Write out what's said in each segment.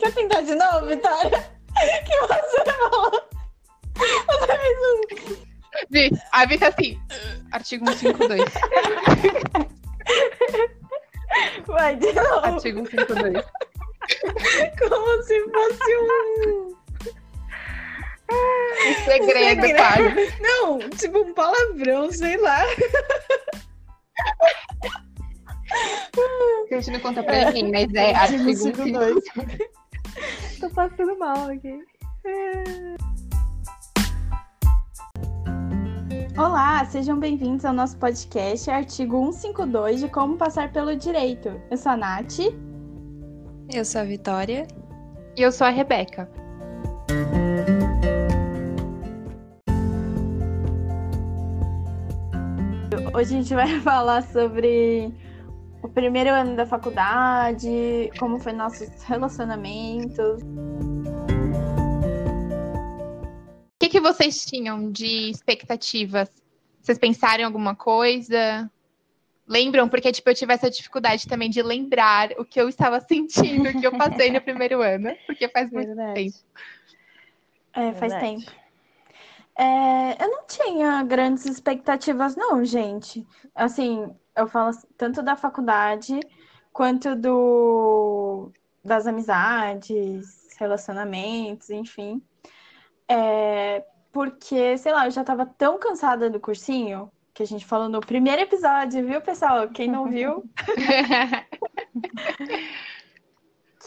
Quer tentar de novo, Vitória? Que você falou. Outra vez um. Vi, a Vi tá assim, artigo 152. Vai de novo. Artigo 152. Como se fosse um. O segredo, segredo. quase. Não, tipo um palavrão, sei lá. A gente não conta pra ninguém, mas é artigo 152. Tô passando mal aqui. Olá, sejam bem-vindos ao nosso podcast Artigo 152 de Como Passar pelo Direito. Eu sou a Nath. Eu sou a Vitória. E eu sou a Rebeca. Hoje a gente vai falar sobre primeiro ano da faculdade, como foi nossos relacionamentos. O que, que vocês tinham de expectativas? Vocês pensaram em alguma coisa? Lembram? Porque, tipo, eu tive essa dificuldade também de lembrar o que eu estava sentindo, o que eu passei no primeiro ano, porque faz muito tempo. É, faz Verdade. tempo. É, eu não tinha grandes expectativas, não, gente. Assim, eu falo tanto da faculdade quanto do das amizades, relacionamentos, enfim. É, porque, sei lá, eu já tava tão cansada do cursinho que a gente falou no primeiro episódio, viu, pessoal? Quem não viu,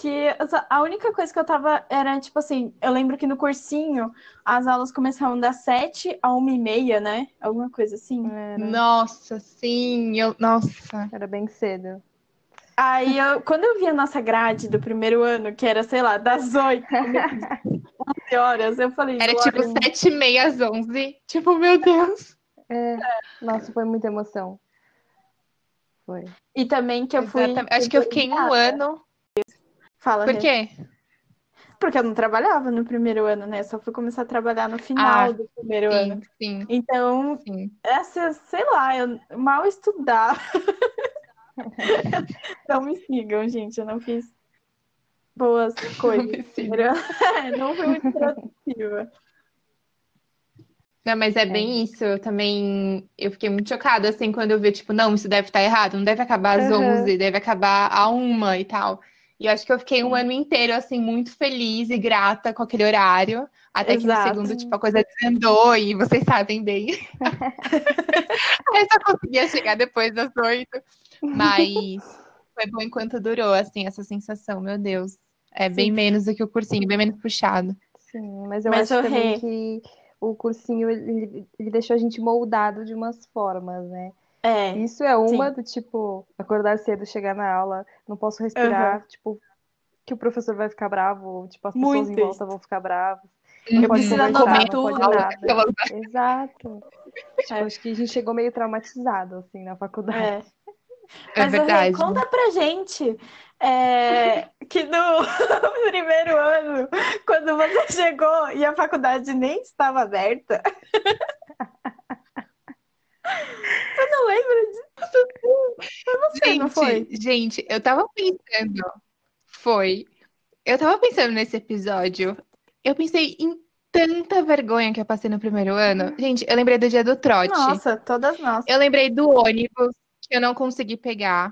que a única coisa que eu tava era, tipo assim, eu lembro que no cursinho as aulas começavam das 7 a 1 e meia, né? Alguma coisa assim. Era, Nossa, sim, eu, nossa. era bem cedo. Aí, eu, quando eu vi a nossa grade do primeiro ano, que era, sei lá, das 8 às 11 horas, eu falei, Era "Glória tipo sete e meia às onze. Tipo, meu Deus. É. Nossa, foi muita emoção. Foi. E também que eu fui. Exatamente. Acho que eu fiquei um ano. Fala, Por quê? Porque eu não trabalhava no primeiro ano, né? Só fui começar a trabalhar no final Ah, do primeiro ano. Sim, sim, Então, sim. essa, sei lá, eu mal estudava. Não me sigam, gente. Eu não fiz boas coisas. É, não fui muito produtiva. Não, mas é bem isso. Eu também. Eu fiquei muito chocada, assim, quando eu vi, tipo, não, isso deve estar errado. Não deve acabar às Aham. 11, deve acabar a uma e tal. E eu acho que eu fiquei um ano inteiro, assim, muito feliz e grata com aquele horário. Até que no Exato. segundo, tipo, a coisa desandou e vocês sabem bem. Aí eu só conseguia chegar depois das oito. Mas foi bom enquanto durou, assim, essa sensação, meu Deus. É bem Sim. menos do que o cursinho, bem menos puxado. Sim, mas eu Mas, acho ô, também que o cursinho ele, ele deixou a gente moldado de umas formas, né? É, Isso é uma do tipo, acordar cedo, chegar na aula, não posso respirar, tipo, que o professor vai ficar bravo, ou, tipo, as pessoas Muito em volta isso. vão ficar bravas. Eu Não pode preciso conversar, não pode nada. Exato. Tipo, É. acho que a gente chegou meio traumatizado, assim, na faculdade. é. É Mas, Rê, verdade. conta pra gente é, que no primeiro ano, quando você chegou e a faculdade nem estava aberta. Você não lembra disso? Foi você, não foi? Gente, gente, eu tava pensando. Foi. Eu tava pensando nesse episódio. Eu pensei em tanta vergonha que eu passei no primeiro ano. Gente, eu lembrei do dia do trote. Nossa, todas nós. Eu lembrei do ônibus que eu não consegui pegar.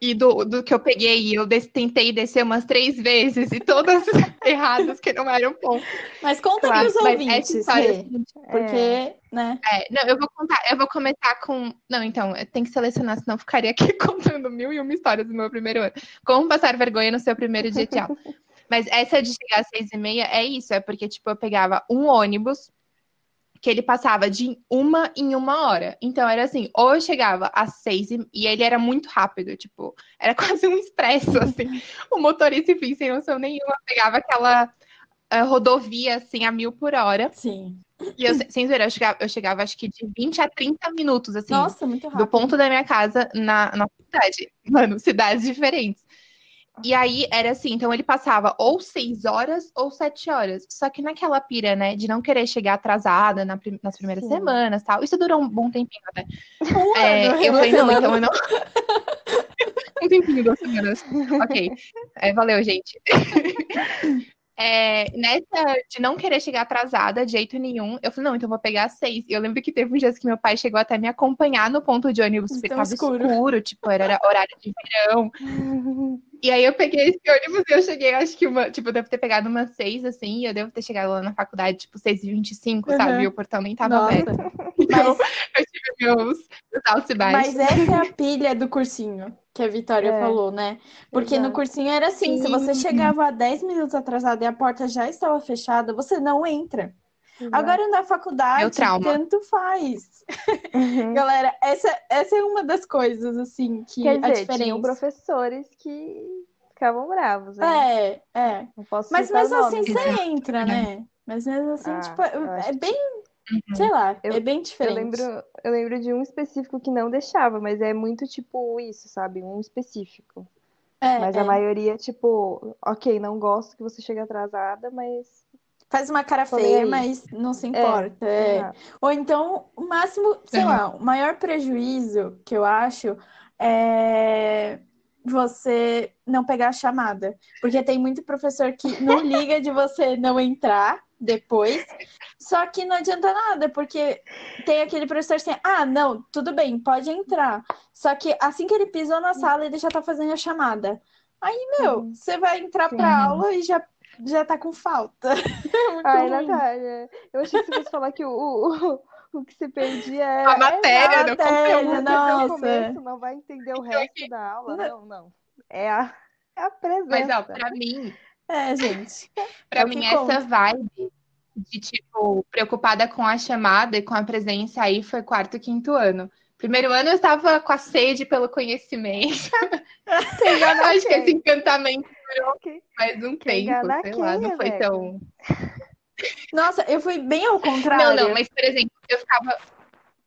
E do, do que eu peguei, eu des- tentei descer umas três vezes, e todas erradas, que não eram pontos. Mas conta Claro, mas essa ouvintes, história, Rê, porque, né? É, não, eu vou contar, eu vou começar com. Não, então, tem que selecionar, senão eu ficaria aqui contando mil e uma histórias do meu primeiro ano. Como passar vergonha no seu primeiro dia de aula. Mas essa de chegar às seis e meia é isso, é porque, tipo, eu pegava um ônibus que ele passava de uma em uma hora. Então era assim, ou eu chegava às seis e, e ele era muito rápido, tipo, era quase um expresso, assim. O motorista, enfim, sem noção nenhuma, pegava aquela ah, rodovia, assim, a mil por hora. Sim. E eu, sem zoeira, eu chegava, eu chegava acho que de 20 a 30 minutos, assim, Nossa, muito do rápido. ponto da minha casa na, na cidade. Mano, cidades diferentes. E aí era assim, então ele passava ou seis horas ou sete horas. Só que naquela pira, né, de não querer chegar atrasada na prim- nas primeiras Sim. semanas tal. Isso durou um bom tempinho, né? Um É, ano, eu falei, não, então eu não. um tempinho, duas semanas. Ok. É, valeu, gente. É, nessa de não querer chegar atrasada de jeito nenhum, eu falei, não, então eu vou pegar seis. E eu lembro que teve um dia que meu pai chegou até me acompanhar no ponto de ônibus, porque tava escuro. escuro. tipo, era horário de verão. E aí eu peguei esse ônibus e eu cheguei, acho que uma, tipo, eu devo ter pegado umas seis, assim, e eu devo ter chegado lá na faculdade, tipo, seis e vinte e cinco, Uhum. sabe? E o portão nem tava Nossa. aberto. Então, Mas, eu tive meus, meus altos e baixos. mas essa é a pilha do cursinho que a Vitória É. falou, né? Porque no Exato. cursinho era assim, se você Sim. chegava 10 minutos atrasado e a porta já estava fechada, você não entra. Agora na faculdade, Meu trauma. tanto faz. Uhum. Galera, essa, essa é uma das coisas, assim, que Quer a dizer, diferença. tinham professores que ficavam bravos, né? É, é. Não posso Mas mesmo assim nomes, você né? entra, né? Mas mesmo assim, Ah, tipo, eu é bem, sei lá, Eu- é bem Eu diferente. lembro, eu lembro de um específico que não deixava, mas é muito tipo isso, sabe? Um específico. É, Mas é. a maioria, tipo, ok, não gosto que você chegue atrasada, mas. Faz uma cara feia, aí. mas não se importa. é. Exato. Ou então, o máximo, sei lá, o maior prejuízo que eu acho é você não pegar a chamada. Porque tem muito professor que não liga de você não entrar depois. Só que não adianta nada, porque tem aquele professor assim, ah, não, tudo bem, pode entrar. Só que assim que ele pisou na sala, ele já tá fazendo a chamada. Aí, meu, você vai entrar Sim. pra aula e já, já tá com falta. É muito Ai, ruim. Natália, eu achei que você fosse falar que o, o, o que se perdia é. A matéria, a do matéria, conteúdo. não. no Nossa. começo, não vai entender o resto da aula. Não, não. É a, é a presença. Mas, ó, pra mim, É, gente. Pra É mim, que essa conta. vibe de, tipo, preocupada com a chamada e com a presença aí foi quarto, quinto ano. Primeiro ano eu estava com a sede pelo conhecimento. Acho que esse encantamento Durou mais um quem tempo, sei quem, lá, não foi Rebeca? tão. Nossa, eu fui bem ao contrário. Não, não, mas, por exemplo, eu ficava.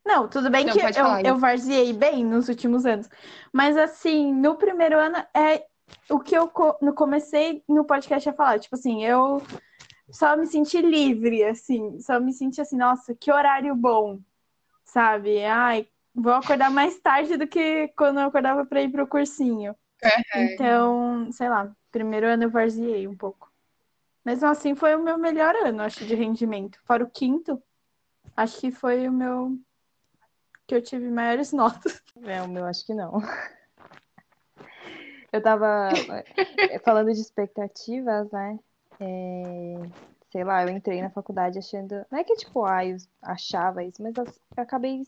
Não, tudo bem Não, que eu, falar, eu varziei bem nos últimos anos. Mas assim, no primeiro ano é o que eu co- no- comecei no podcast a falar. Tipo assim, eu só me senti livre, assim. Só me senti assim, nossa, que horário bom. Sabe? Ai, vou acordar mais tarde do que quando eu acordava pra ir pro cursinho. Então, sei lá, primeiro ano eu varziei um pouco. Mesmo assim, foi o meu melhor ano, acho, de rendimento. Fora o quinto, acho que foi o meu que eu tive maiores notas. É, o meu acho que não. Eu tava eh, falando de expectativas, né? É, sei lá, eu entrei na faculdade achando. Não é que, tipo, ah, eu achava isso, mas eu eu acabei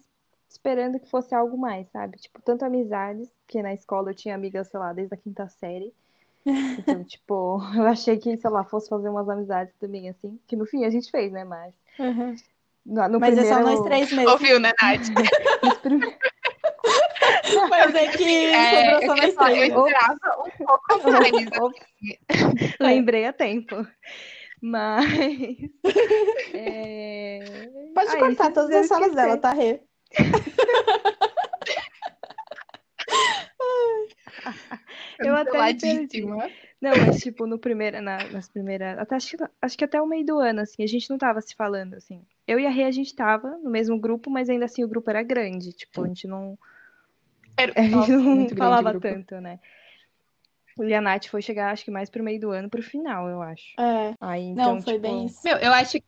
esperando que fosse algo mais, sabe? Tipo, tanto amizades, porque na escola eu tinha amigas, sei lá, desde a quinta série. Então, tipo, eu achei que, sei lá, fosse fazer umas amizades também, assim. Que no fim a gente fez, né? Mas. No, no Mas é só primeiro- nós três mesmo. Ouviu, né, Nath? Mas é que É, sobrou só eu, nós três. eu esperava um pouco mais. Ops. Lembrei a tempo. Mas. é, Pode ah, cortar todas as salas dela, tá, Rê? Eu até perdi. Canceladíssima. Não, mas tipo, no primeiro, na- nas primeiras. Até, acho, que- acho que até o meio do ano, assim, a gente não tava se falando, assim. Eu e a Rê, a gente tava no mesmo grupo, mas ainda assim o grupo era grande. Tipo, a gente não, Era- a gente Nossa, não falava tanto, né? E a Nath foi chegar, acho que mais pro meio do ano, pro final, eu acho. É, Aí, então, não, foi tipo, bem isso. Meu, eu acho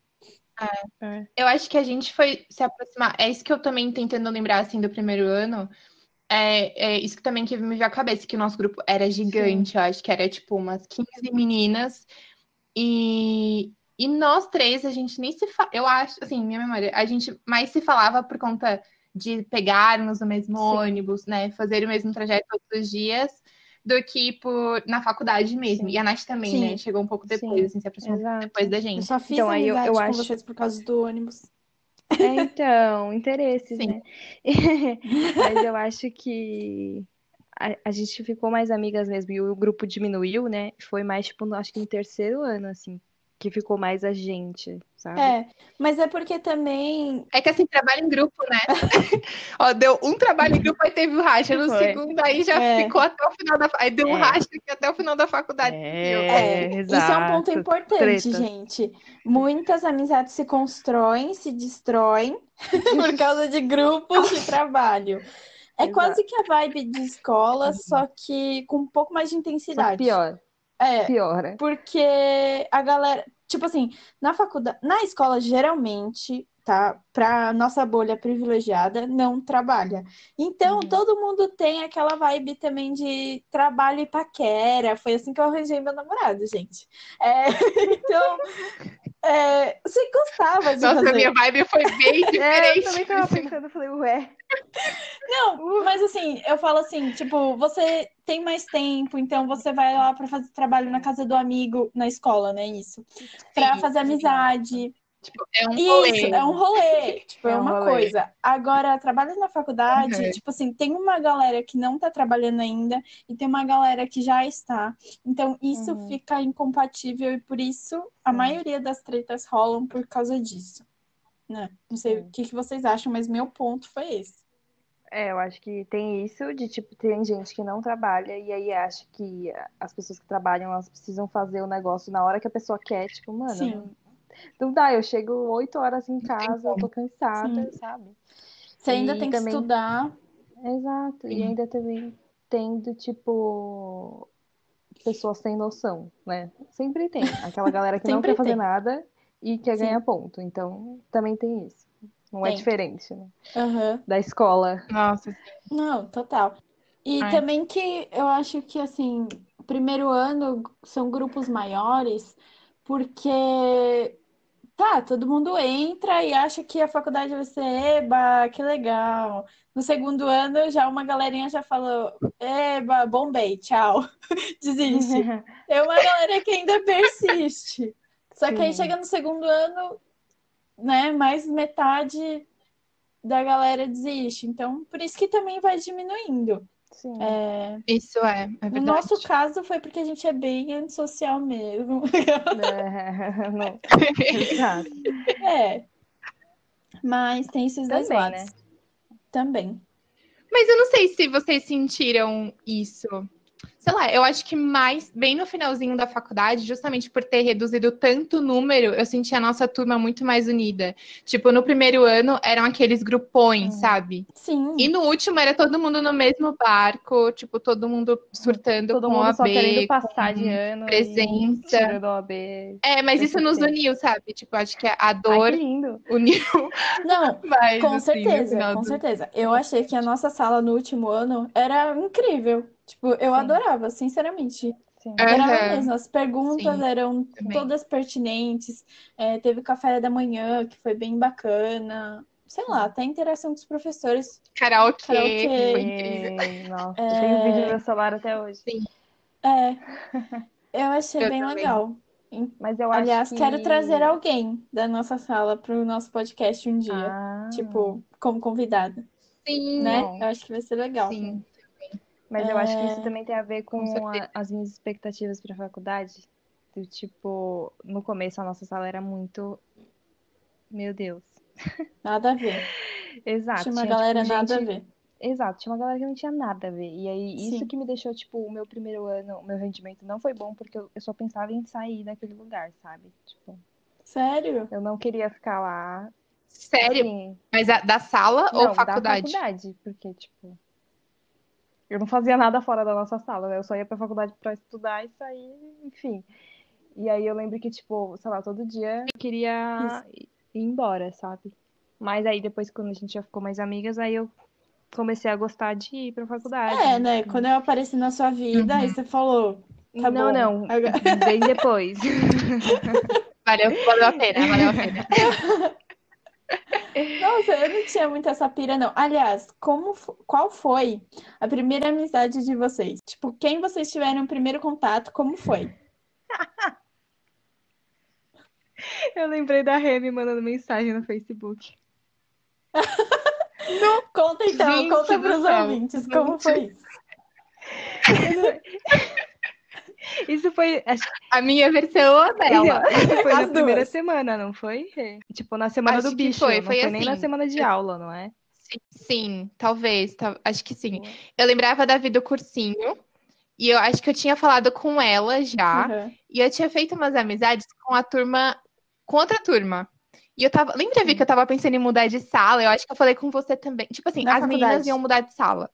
é. Eu acho que a gente foi se aproximar. É isso que eu também tentando lembrar assim do primeiro ano. É, é isso que também que me veio à cabeça, que o nosso grupo era gigante. Eu acho que era tipo umas 15 meninas. E, e nós três, a gente nem se fala. Eu acho, assim, minha memória, a gente mais se falava por conta de pegarmos o mesmo Sim. ônibus, né? Fazer o mesmo trajeto todos os dias, do que por, na faculdade mesmo. Sim. E a Nath também, Sim. né? Chegou um pouco depois, Sim. assim, se aproximou Exato. depois da Eu gente. só fiz Então, aí eu- eu com acho- vocês por causa do ônibus. É, então, interesses, Sim. né? Mas eu acho que a, a gente ficou mais amigas mesmo e o grupo diminuiu, né? Foi mais, tipo, acho que no terceiro ano, assim. Que ficou mais a gente, sabe? É, mas é porque também. É que assim, trabalho em grupo, né? Ó, deu um trabalho em grupo, aí teve o racha. No Foi. segundo, aí já É. ficou até o final da. Aí deu um É. racha aqui até o final da faculdade. É, Isso é um ponto exato. importante, Tretas. gente. Muitas amizades se constroem, se destroem por causa de grupos de trabalho. É Exato. quase que a vibe de escola, só que com um pouco mais de Só intensidade. pior, É, piora. porque a galera, tipo assim, na faculdade, na escola geralmente, tá, pra nossa bolha privilegiada, não trabalha. Então, Uhum. todo mundo tem aquela vibe também de trabalho e paquera. Foi assim que eu arranjei meu namorado, gente. É, então, é, você gostava de Nossa, fazer. minha vibe foi bem É, eu diferente. também tava pensando, eu falei, ué. Não, mas assim, eu falo assim, tipo, você tem mais tempo, então você vai lá pra fazer trabalho na casa do amigo, na escola, né? Isso. Pra Sim, fazer amizade. Tipo, é um rolê. Isso, é um rolê, tipo, é, É um uma rolê. coisa. Agora, trabalho na faculdade, Uhum. tipo assim, tem uma galera que não tá trabalhando ainda e tem uma galera que já está. Então, isso Uhum. fica incompatível e por isso a Sim. maioria das tretas rolam por causa disso. Né? Não sei Sim. o que que vocês acham, mas meu ponto foi esse. É, eu acho que tem isso de tipo, tem gente que não trabalha e aí acha que as pessoas que trabalham, elas precisam fazer o negócio na hora que a pessoa quer, tipo, mano, Sim. Não, dá, eu chego oito horas em casa, eu tô cansada, sabe? Você ainda E tem também- que estudar. Exato. E Sim. ainda também tendo, tipo, pessoas sem noção, né? Sempre tem. Aquela galera que não quer fazer tem. nada e quer Sim. ganhar ponto. Então, também tem isso. Não é Tem. diferente, né? Aham. Da escola. Nossa, Não, total. E Ai. também que eu acho que, assim, primeiro ano são grupos maiores, porque, tá, todo mundo entra e acha que a faculdade vai ser, eba, que legal. No segundo ano, já uma galerinha já falou, eba, bombei, tchau, desiste. É uma galera que ainda persiste. Só que aí chega no segundo ano, né, mais metade da galera desiste. Então, por isso que também vai diminuindo. Sim. É, isso é, é no verdade. nosso caso foi porque a gente é bem antissocial mesmo. É, não. Exato. É. Mas tem esses dois Também, lados. né? Também. Mas eu não sei se vocês sentiram isso. Sei lá, eu acho que mais bem no finalzinho da faculdade, justamente por ter reduzido tanto o número, eu senti a nossa turma muito mais unida. Tipo, no primeiro ano eram aqueles grupões, Uhum. sabe? Sim. E no último era todo mundo no mesmo barco, tipo, todo mundo surtando Todo com mundo só OAB, querendo passar de ano. e presença. OAB. É, mas isso nos suficiente. uniu, sabe? Tipo, acho que a Ai, dor que lindo. uniu Não, mais. com assim, certeza, com do- certeza. Eu achei que a nossa sala no último ano era incrível. Tipo, eu Sim. adorava, sinceramente. Sim. É. Adorava Aham. mesmo. As perguntas Sim, eram também. todas pertinentes. É, teve café da manhã, que foi bem bacana. Sei lá, até a interação com os professores. Karaokê, Karaokê. que foi incrível. Ei, Nossa, eu tenho vídeo no meu celular até hoje. É, eu achei Eu bem também. legal. Mas eu acho Aliás, que... quero trazer alguém da nossa sala para o nosso podcast um dia. Ah, Tipo, como convidada, Sim, né? Eu acho que vai ser legal. sim. Mas eu acho que É. isso também tem a ver com, Com a- as minhas expectativas para a faculdade. Do tipo, no começo a nossa sala era muito. Meu Deus. Nada a ver. Exato. Tinha uma tinha, galera tipo, nada a gente- ver. Exato, tinha uma galera que não tinha nada a ver. E aí, isso Sim. que me deixou, tipo, o meu primeiro ano, o meu rendimento não foi bom, porque eu, eu só pensava em sair daquele lugar, sabe? Tipo, Sério? eu não queria ficar lá. Sério? Assim, Mas a- da sala não, ou faculdade? da faculdade, porque, tipo, eu não fazia nada fora da nossa sala, né? Eu só ia pra faculdade pra estudar e sair, enfim. E aí eu lembro que, tipo, sei lá, todo dia eu queria ir embora, sabe? Mas aí depois, quando a gente já ficou mais amigas, aí eu comecei a gostar de ir pra faculdade. É, né? Quando eu apareci na sua vida, aí você falou. Tá não, bom. não, Agora- bem depois. Valeu, valeu a pena, valeu a pena. Nossa, eu não tinha muito essa pira, não. Aliás, como, qual foi a primeira amizade de vocês? Tipo, quem vocês tiveram o primeiro contato, como foi? Eu lembrei da Rê me mandando mensagem no Facebook. Conta então, Gente conta pros céu. ouvintes, como foi isso? Isso foi. Acho, A minha versão ou a dela. isso foi As na primeira duas. semana, não foi? Tipo, na semana Acho do bicho. foi, não foi foi nem na assim. semana de aula, não é? Sim, sim, talvez. tal- Acho que sim. Eu lembrava da vida do cursinho. E eu acho que eu tinha falado com ela já. Uhum. E eu tinha feito umas amizades com a turma, com outra turma. E eu tava. Lembra, Vi, que eu tava pensando em mudar de sala? Eu acho que eu falei com você também. Tipo assim, Na as meninas faculdade. iam mudar de sala.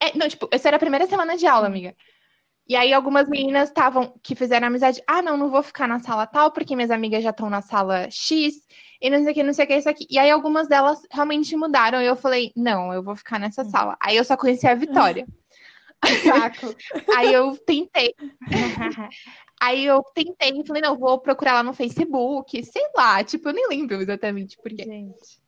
É, não, tipo, essa era a primeira semana de aula, amiga. E aí algumas meninas estavam que fizeram amizade. Ah, não, não vou ficar na sala tal, porque minhas amigas já estão na sala X, e não sei o que, não sei o que, isso aqui. E aí algumas delas realmente mudaram. E eu falei, não, eu vou ficar nessa sala. Aí eu só conheci a Vitória. Saco. Aí eu tentei. Aí eu tentei e falei, não, vou procurar lá no Facebook, sei lá, tipo, eu nem lembro exatamente por quê. Gente.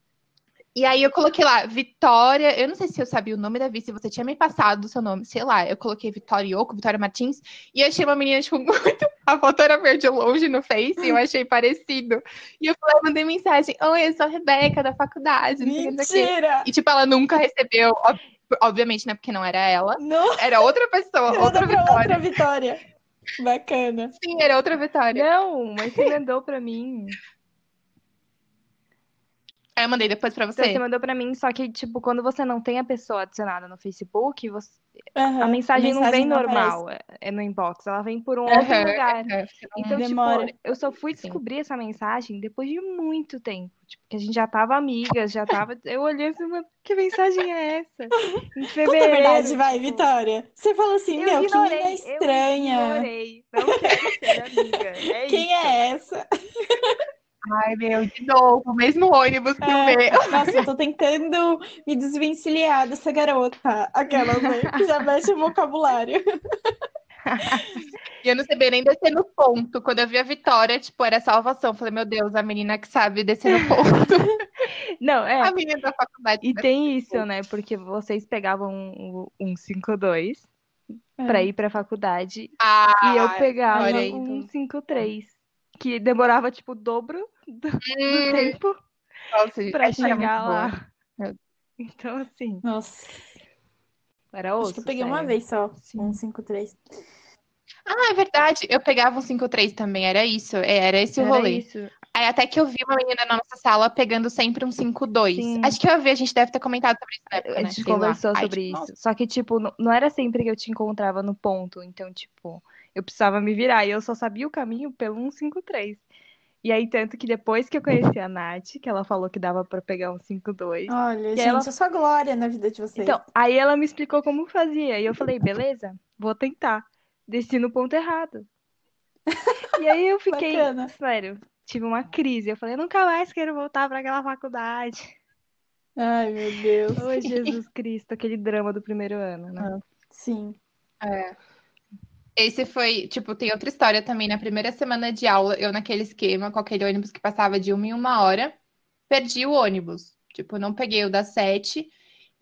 E aí eu coloquei lá, Vitória, eu não sei se eu sabia o nome da Vi, se você tinha me passado o seu nome, sei lá, eu coloquei Vitória Ioco, Vitória Martins, e eu achei uma menina, tipo, muito. A foto era verde longe no Face, e eu achei parecido. E eu falei, mandei mensagem, oi, eu sou a Rebeca da faculdade. Mentira! E, tipo, ela nunca recebeu, ob- obviamente, né, porque não era ela, Não, era outra pessoa, outra Vitória. outra vitória. Bacana. Sim, era outra Vitória. Não, mas você mandou pra mim. Aí eu mandei depois pra Então, você. Você mandou pra mim, só que, tipo, quando você não tem a pessoa adicionada no Facebook, você- Aham. a mensagem não vem não normal, é, é no inbox, ela vem por um outro Aham, lugar. aham. Então, Demora. tipo, eu só fui Sim. descobrir essa mensagem depois de muito tempo. Tipo, que a gente já tava amigas, já tava. Eu olhei assim, "Mas que mensagem é essa? Em Conta a fevereiro. verdade, vai, tipo, Vitória. Você falou assim, Eu meu, que ignorei, menina eu estranha. ignorei. Não quero ser amiga. É Quem isso. é essa? Ai, meu, de novo, o mesmo ônibus que o É. meu. Nossa, eu tô tentando me desvencilhar dessa garota. Aquela, né? Que já mexe o vocabulário. E eu não sabia nem descer no ponto. Quando eu vi a Vitória, tipo, era salvação. Falei, meu Deus, a menina que sabe descer no ponto. Não, é. A menina da faculdade. E tem isso, né? Porque vocês pegavam um, um 5-2 É. pra ir pra faculdade Ah, e eu pegava olha aí, um então. 5-3. Que demorava, tipo, o dobro do, do Hum, tempo nossa, pra era chegar boa. lá. Então, assim, Nossa, era acho osso, que eu peguei uma vez só. Sim. Um 5-3. Ah, é verdade. Eu pegava um 5-3 também, era isso. é, Era esse o Era rolê. isso. Aí até que eu vi uma menina na nossa sala pegando sempre um 5-2. Sim. Acho que eu vi, a gente deve ter comentado sobre isso na época, A né? gente lá. conversou Ai, sobre tipo, isso. Só que, tipo, não, não era sempre que eu te encontrava no ponto. Então, tipo, eu precisava me virar. E eu só sabia o caminho pelo 153. E aí, tanto que depois que eu conheci a Nath, que ela falou que dava pra pegar um 52. Olha, gente, ela- sou a glória na vida de vocês. Então, aí ela me explicou como fazia. E eu falei, beleza, vou tentar. Desci no ponto errado. E aí eu fiquei, Bacana. sério, tive uma crise. Eu falei, eu nunca mais quero voltar pra aquela faculdade. Ai, meu Deus. Ô, Jesus Cristo, aquele drama do primeiro ano, né? Sim. É. Esse foi, tipo, tem outra história também. Na primeira semana de aula, eu naquele esquema, com aquele ônibus que passava de uma em uma hora, perdi o ônibus. Tipo, não peguei o das sete.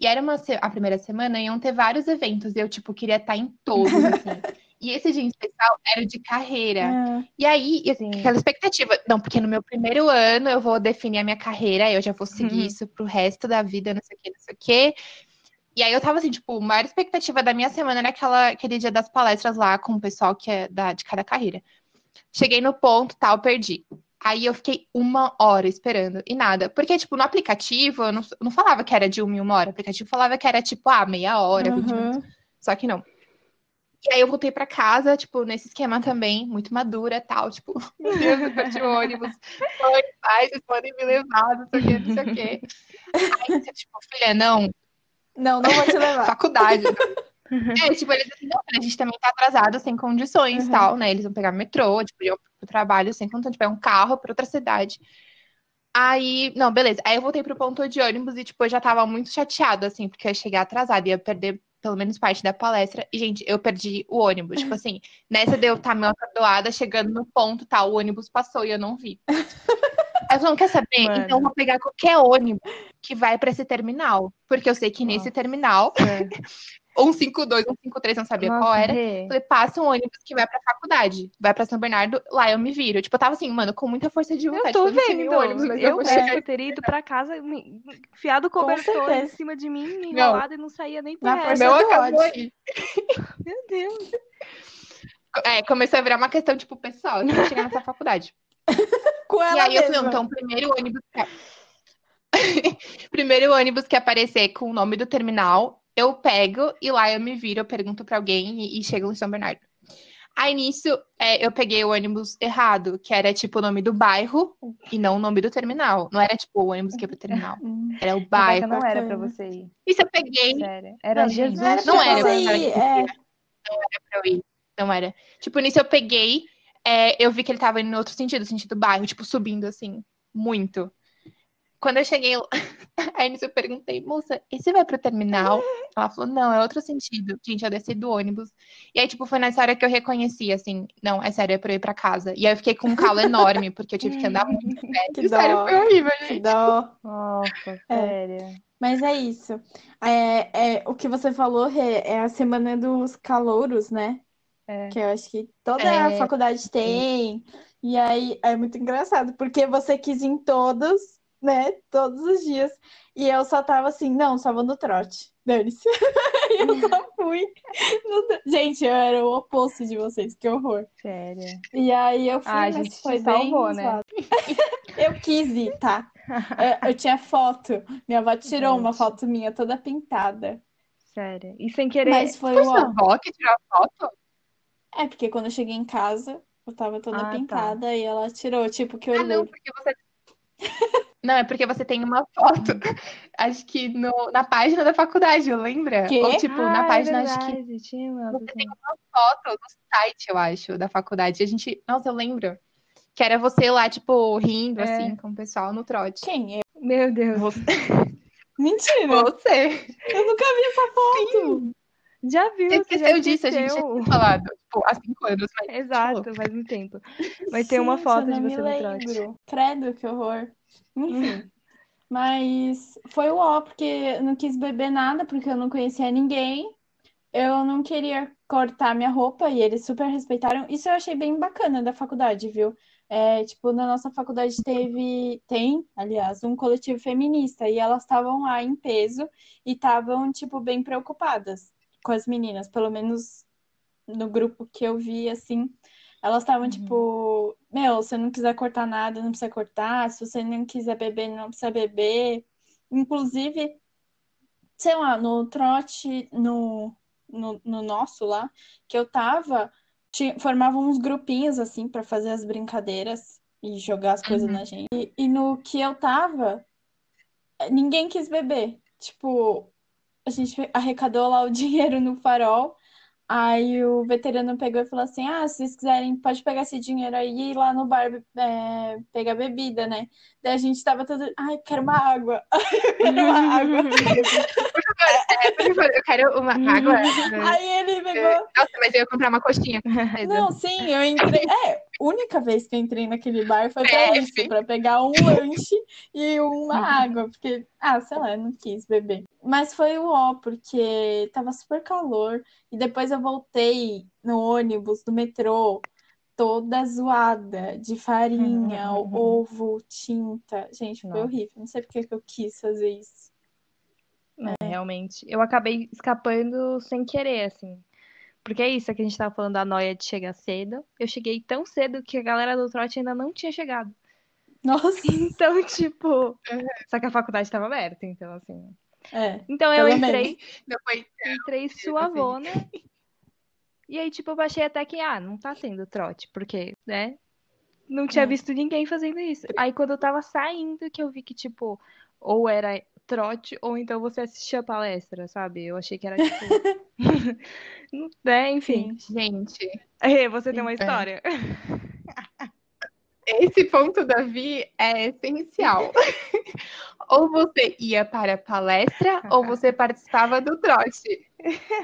E era uma, se- a primeira semana, iam ter vários eventos. E eu, tipo, queria estar em todos, assim. E esse dia em especial era de carreira. É. E aí, eu- Sim. aquela expectativa. Não, porque no meu primeiro ano eu vou definir a minha carreira, eu já vou seguir Uhum. isso pro resto da vida, não sei o que, não sei o quê. E aí eu tava assim, tipo, a maior expectativa da minha semana era aquela, aquele dia das palestras lá com o pessoal que é da, de cada carreira. Cheguei no ponto, tal, perdi. Aí eu fiquei uma hora esperando e nada. Porque, tipo, no aplicativo, eu não, não falava que era de uma em uma hora. O aplicativo falava que era, tipo, ah, meia hora, 20 minutos. Uhum. Só que não. E aí eu voltei pra casa, tipo, nesse esquema também, muito madura tal, tipo, meu Deus, eu perdi o ônibus. Oi, vocês podem me levar, não sei o quê, não sei o quê. Aí, tipo, filha, não, Não, não vou te levar. faculdade. É, tipo, eles assim, não, a gente também tá atrasado, sem condições Uhum. tal, né? Eles vão pegar metrô, tipo, iam pro trabalho sem condições, tipo, é um carro pra outra cidade. Aí, não, beleza. Aí eu voltei pro ponto de ônibus e, tipo, eu já tava muito chateada, assim, porque eu ia chegar atrasada, ia perder pelo menos parte da palestra. E, gente, eu perdi o ônibus. Tipo assim, nessa de eu estar meio atordoada, chegando no ponto, tá, o ônibus passou e eu não vi. Aí não quer saber? Mano. Então eu vou pegar qualquer ônibus que vai pra esse terminal. Porque eu sei que nesse Nossa. terminal, É. 152, 153, não sabia qual Nossa, era. Rê. Falei, passa um ônibus que vai pra faculdade, vai pra São Bernardo, lá eu me viro. Tipo, eu tava assim, mano, com muita força de vontade. Eu tô não vendo. o ônibus, mas eu Eu chegar. teria ido pra casa, me- enfiado o cobertor em cima de mim, enrolado e não saía nem força Não do acabou aí. Meu Deus. é, começou a virar uma questão, tipo, pessoal, que chegar nessa faculdade. Com ela e aí eu falei, mesma. não, então o primeiro ônibus que... primeiro ônibus que aparecer com o nome do terminal, eu pego e lá eu me viro, eu pergunto pra alguém e, e chego em São Bernardo. Aí nisso, é, eu peguei o ônibus errado, que era tipo o nome do bairro e não o nome do terminal. Não era tipo o ônibus que ia pro terminal, Hum. era o Rebeca, bairro. não era pra você ir. Isso eu peguei Sério. Era Não, Jesus. Não era Não pra era, você não era. ir, é. pra eu ir. Não era. Tipo, nisso eu peguei, é, eu vi que ele tava indo no outro sentido, sentido bairro, tipo, subindo assim, muito. Quando eu cheguei lá, aí eu perguntei, moça, esse vai pro terminal? Ela falou, não, é outro sentido. Gente, eu desci do ônibus. E aí, tipo, foi nessa hora que eu reconheci, assim, não, é sério, é pra eu ir pra casa. E aí eu fiquei com um calo enorme, porque eu tive que andar muito perto. Que sério, dó. foi horrível, Que gente. dó. Nossa, sério. Mas é isso. É, é, o que você falou, Rê, é a semana dos calouros, né? É. Que eu acho que toda a É. faculdade tem. E aí é muito engraçado, porque você quis ir em todos, né? Todos os dias. E eu só tava assim, não, só vou no trote. Dane-se. Eu só fui. no Gente, eu era o oposto de vocês, que horror. Sério. E aí eu fui, Ah, a mas gente te foi salvou, né? Eu quis ir, tá? Eu, eu tinha foto. Minha avó tirou uma Gente. foto minha toda pintada. Sério. E sem querer. Mas foi Foi o sua avó que tirou a foto? É, porque quando eu cheguei em casa, eu tava toda Ah, tá. pintada e ela tirou, tipo, que Ah, não, porque você. Não, é porque você tem uma foto, acho que no, na página da faculdade, lembra? Quê? Ou tipo, Ah, na é página, acho que verdade, tinha uma você tem uma foto no site, eu acho, da faculdade. A gente. Nossa, eu lembro. Que era você lá, tipo, rindo, É. assim, com o pessoal no trote. Quem? Eu? Meu Deus. Você. Mentira! Você. Eu nunca vi essa foto! Já viu? Você já esqueceu disso, a gente já tinha falado, tipo, há cinco anos, mas. Exato, faz um tempo. Mas tem uma foto de você no trote. Credo, que horror. Enfim. Mas foi o ó, porque eu não quis beber nada, porque eu não conhecia ninguém. Eu não queria cortar minha roupa e eles super respeitaram. Isso eu achei bem bacana da faculdade, viu? É, tipo, na nossa faculdade teve, tem, aliás, um coletivo feminista e elas estavam lá em peso e estavam, tipo, bem preocupadas com as meninas, pelo menos no grupo que eu vi, assim, elas estavam Uhum. tipo, meu, se você não quiser cortar nada, não precisa cortar, se você não quiser beber, não precisa beber. Inclusive, sei lá, no trote, no, no, no nosso lá, que eu tava, tinha, formavam uns grupinhos assim pra fazer as brincadeiras e jogar as coisas Uhum. na gente. E, e no que eu tava, ninguém quis beber. Tipo, a gente arrecadou lá o dinheiro no farol. Aí o veterano pegou e falou assim: Ah, se vocês quiserem, pode pegar esse dinheiro aí e ir lá no bar é, pegar bebida, né? Daí a gente tava todo, ai, quero uma água. Eu quero uma água. É, por favor, eu quero uma água. Aí ele pegou. Nossa, mas eu ia comprar uma coxinha. Não, sim, eu entrei. É, única vez que eu entrei naquele bar foi pra PF. isso, pra pegar um lanche e uma água, porque, ah, sei lá, eu não quis beber. Mas foi o ó, porque tava super calor. E depois eu voltei no ônibus, no metrô, toda zoada, de farinha, ovo, tinta. Gente, foi Nossa. horrível. Não sei porque que eu quis fazer isso. É, realmente. Eu acabei escapando sem querer, assim. Porque é isso é que a gente tava falando da noia de chegar cedo. Eu cheguei tão cedo que a galera do trote ainda não tinha chegado. Nossa, Então, tipo. Só que a faculdade tava aberta, então, assim. É. Então eu entrei, foi. entrei suavona. E aí, tipo, eu baixei até que, ah, não tá tendo trote, porque, né? Não tinha É. visto ninguém fazendo isso. Aí quando eu tava saindo, que eu vi que, tipo, ou era trote, ou então você assistia a palestra, sabe? Eu achei que era, tipo. Né? Enfim. Gente, Ê, você tem uma É. esse ponto, Davi, é essencial. ou você ia para a palestra, ou você participava do trote.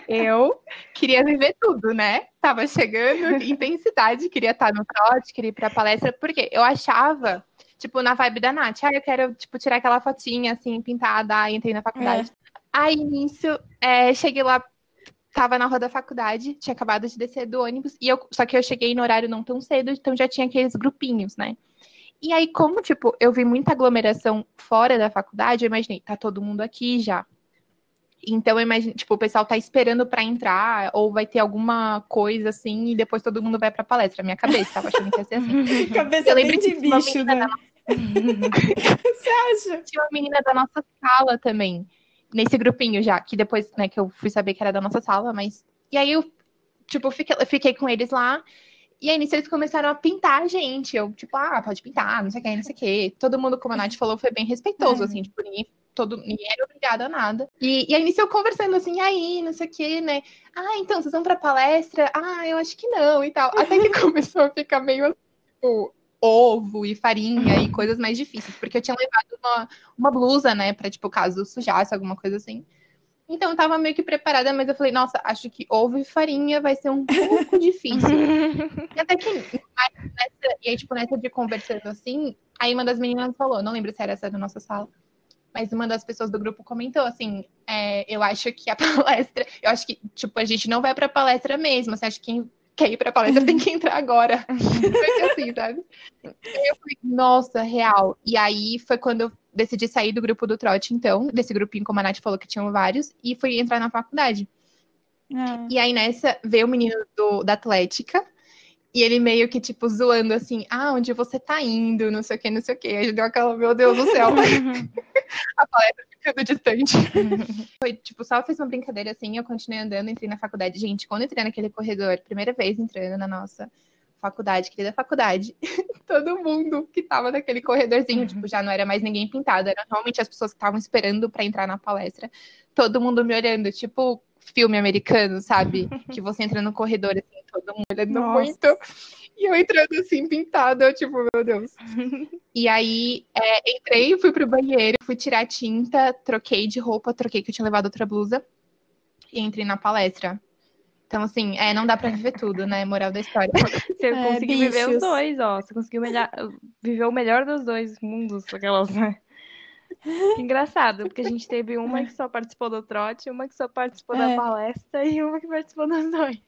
Eu queria viver tudo, né? Tava chegando, intensidade, queria estar no trote, queria ir para a palestra, porque eu achava, tipo, na vibe da Nath, ah, eu quero, tipo, tirar aquela fotinha, assim, pintada, aí entrei na faculdade. Aí, nisso, é, cheguei lá, tava na rua da faculdade, tinha acabado de descer do ônibus, e eu, só que eu cheguei no horário não tão cedo, então já tinha aqueles grupinhos, né? E aí, como, tipo, eu vi muita aglomeração fora da faculdade, eu imaginei, tá todo mundo aqui já. Então, imagino, tipo, o pessoal tá esperando para entrar, ou vai ter alguma coisa assim, e depois todo mundo vai pra palestra. Minha cabeça, tava achando que ia ser assim. Cabeça Eu lembro de bicho, né? Você acha? Tinha uma menina da nossa sala também, nesse grupinho já, que depois, né, que eu fui saber que era da nossa sala, mas. E aí eu, tipo, fiquei, fiquei com eles lá. E aí, nisso, eles começaram a pintar a gente. Eu, tipo, ah, pode pintar, não sei o que, não sei o que. Todo mundo, como a Nath falou, foi bem respeitoso, É. assim, tipo, ninguém, todo, ninguém era obrigado a nada. E, e aí, nisso, eu conversando assim, aí, não sei o que, né? Ah, então, vocês vão pra palestra? Ah, eu acho que não, e tal. Até que começou a ficar meio, assim, tipo, ovo e farinha e coisas mais difíceis, porque eu tinha levado uma, uma blusa, né, pra, tipo, caso sujasse, alguma coisa assim. Então, eu tava meio que preparada, mas eu falei, nossa, acho que ovo e farinha vai ser um pouco difícil. E até que, nessa, e aí, tipo, nessa de conversando assim, aí uma das meninas falou, não lembro se era essa da nossa sala, mas uma das pessoas do grupo comentou assim, é, eu acho que a palestra, eu acho que, tipo, a gente não vai pra palestra mesmo, você acha que quer ir pra palestra tem que entrar agora. Foi assim, sabe? Eu falei, nossa, real. E aí foi quando eu decidi sair do grupo do trote, então, desse grupinho, como a Nath falou que tinham vários, e fui entrar na faculdade. É. E aí nessa veio o menino do, da Atlética. E ele meio que, tipo, zoando assim, ah, onde você tá indo, não sei o que, não sei o que. Aí deu aquela, meu Deus do céu, a palestra ficando distante. Foi, tipo, só fez uma brincadeira assim, eu continuei andando, entrei na faculdade. Gente, quando entrei naquele corredor, primeira vez entrando na nossa faculdade, querida faculdade, todo mundo que tava naquele corredorzinho, tipo, já não era mais ninguém pintado, eram realmente as pessoas que estavam esperando pra entrar na palestra. Todo mundo me olhando, tipo, filme americano, sabe? Que você entra no corredor, assim, todo mundo olhando Nossa. muito. E eu entrando assim, pintada, eu, tipo, meu Deus. E aí, é, entrei, fui pro banheiro, fui tirar tinta, troquei de roupa, troquei que eu tinha levado outra blusa e entrei na palestra. Então, assim, é, não dá pra viver tudo, né? Moral da história. Você É, conseguiu viver bichos. os dois, ó. Você conseguiu melhor... viver o melhor dos dois mundos, aquelas, né? Que engraçado, porque a gente teve uma que só participou do trote, uma que só participou da É. palestra e uma que participou dos dois.